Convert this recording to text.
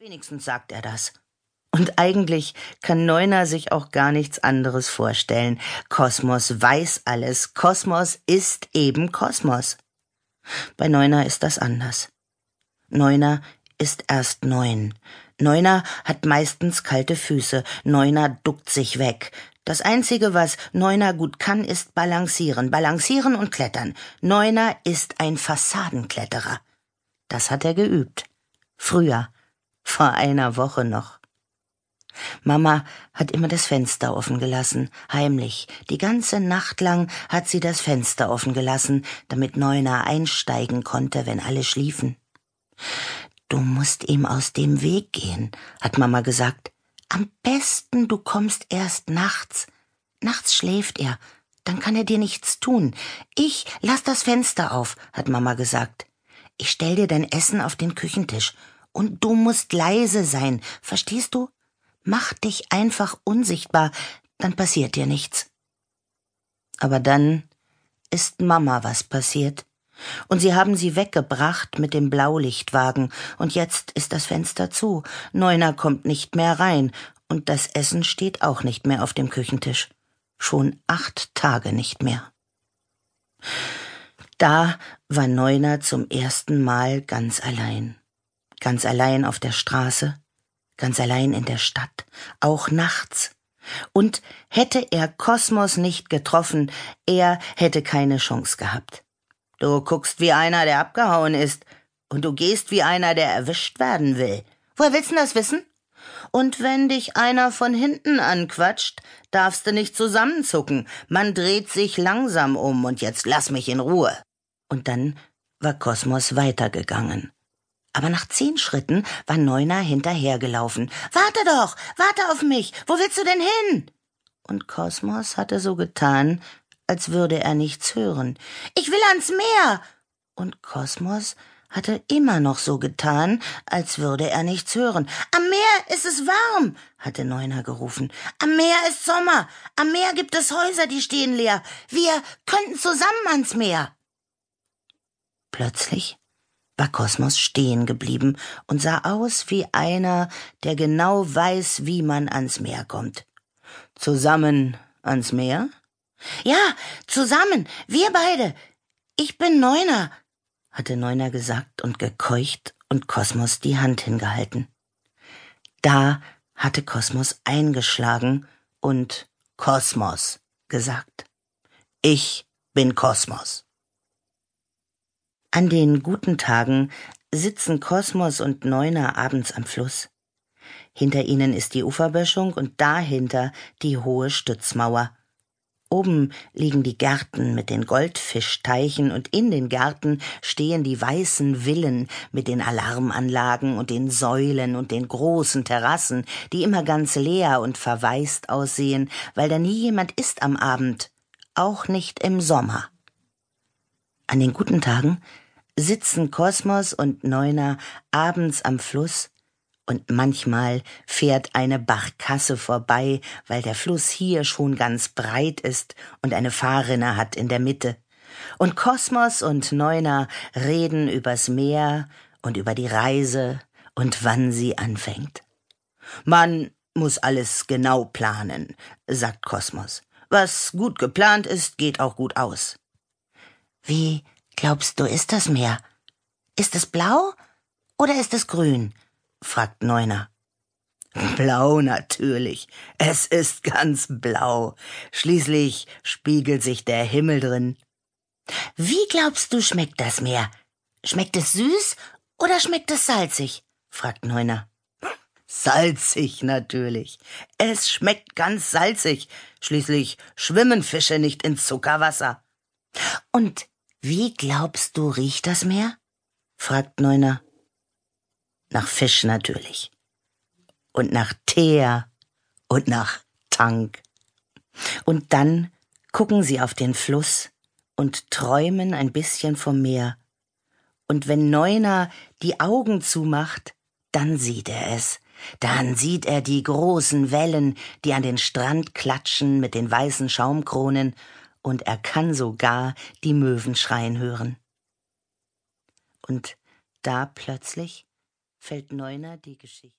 Wenigstens sagt er das. Und eigentlich kann Neuner sich auch gar nichts anderes vorstellen. Kosmos weiß alles. Kosmos ist eben Kosmos. Bei Neuner ist das anders. Neuner ist erst neun. Neuner hat meistens kalte Füße. Neuner duckt sich weg. Das Einzige, was Neuner gut kann, ist balancieren, balancieren und klettern. Neuner ist ein Fassadenkletterer. Das hat er geübt. Früher, vor einer Woche noch. Mama hat immer das Fenster offen gelassen, heimlich. Die ganze Nacht lang hat sie das Fenster offen gelassen, damit Neuner einsteigen konnte, wenn alle schliefen. Du musst ihm aus dem Weg gehen, hat Mama gesagt. Am besten du kommst erst nachts. Nachts schläft er, dann kann er dir nichts tun. Ich lass das Fenster auf, hat Mama gesagt. Ich stell dir dein Essen auf den Küchentisch. Und du musst leise sein, verstehst du? Mach dich einfach unsichtbar, dann passiert dir nichts. Aber dann ist Mama was passiert. Und sie haben sie weggebracht mit dem Blaulichtwagen, und jetzt ist das Fenster zu. Neuner kommt nicht mehr rein, und das Essen steht auch nicht mehr auf dem Küchentisch. Schon acht Tage nicht mehr. Da war Neuner zum ersten Mal ganz allein. Ganz allein auf der Straße, ganz allein in der Stadt, auch nachts. Und hätte er Kosmos nicht getroffen, er hätte keine Chance gehabt. Du guckst wie einer, der abgehauen ist, und du gehst wie einer, der erwischt werden will. Woher willst du das wissen? Und wenn dich einer von hinten anquatscht, darfst du nicht zusammenzucken. Man dreht sich langsam um und jetzt lass mich in Ruhe. Und dann war Kosmos weitergegangen. Aber nach zehn Schritten war Neuner hinterhergelaufen. Warte doch, warte auf mich. Wo willst du denn hin? Und Kosmos hatte so getan, als würde er nichts hören. Ich will ans Meer. Und Kosmos hatte immer noch so getan, als würde er nichts hören. Am Meer ist es warm, hatte Neuner gerufen. Am Meer ist Sommer. Am Meer gibt es Häuser, die stehen leer. Wir könnten zusammen ans Meer. Plötzlich war Kosmos stehen geblieben und sah aus wie einer, der genau weiß, wie man ans Meer kommt. Zusammen ans Meer? Ja, zusammen, wir beide. Ich bin Neuner, hatte Neuner gesagt und gekeucht und Kosmos die Hand hingehalten. Da hatte Kosmos eingeschlagen und Kosmos gesagt. Ich bin Kosmos. An den guten Tagen sitzen Kosmos und Neuner abends am Fluss. Hinter ihnen ist die Uferböschung und dahinter die hohe Stützmauer. Oben liegen die Gärten mit den Goldfischteichen und in den Gärten stehen die weißen Villen mit den Alarmanlagen und den Säulen und den großen Terrassen, die immer ganz leer und verwaist aussehen, weil da nie jemand ist am Abend, auch nicht im Sommer. An den guten Tagen sitzen Kosmos und Neuner abends am Fluss und manchmal fährt eine Barkasse vorbei, weil der Fluss hier schon ganz breit ist und eine Fahrrinne hat in der Mitte. Und Kosmos und Neuner reden übers Meer und über die Reise und wann sie anfängt. Man muss alles genau planen, sagt Kosmos. Was gut geplant ist, geht auch gut aus. Wie glaubst du, ist das Meer? Ist es blau oder ist es grün? fragt Neuner. Blau natürlich. Es ist ganz blau. Schließlich spiegelt sich der Himmel drin. Wie glaubst du, schmeckt das Meer? Schmeckt es süß oder schmeckt es salzig? fragt Neuner. Salzig natürlich. Es schmeckt ganz salzig. Schließlich schwimmen Fische nicht in Zuckerwasser. Und wie glaubst du, riecht das Meer? fragt Neuner. Nach Fisch natürlich. Und nach Teer und nach Tank. Und dann gucken sie auf den Fluss und träumen ein bisschen vom Meer. Und wenn Neuner die Augen zumacht, dann sieht er es. Dann sieht er die großen Wellen, die an den Strand klatschen mit den weißen Schaumkronen und er kann sogar die Möwen schreien hören. Und da plötzlich Fällt Neuner die Geschichte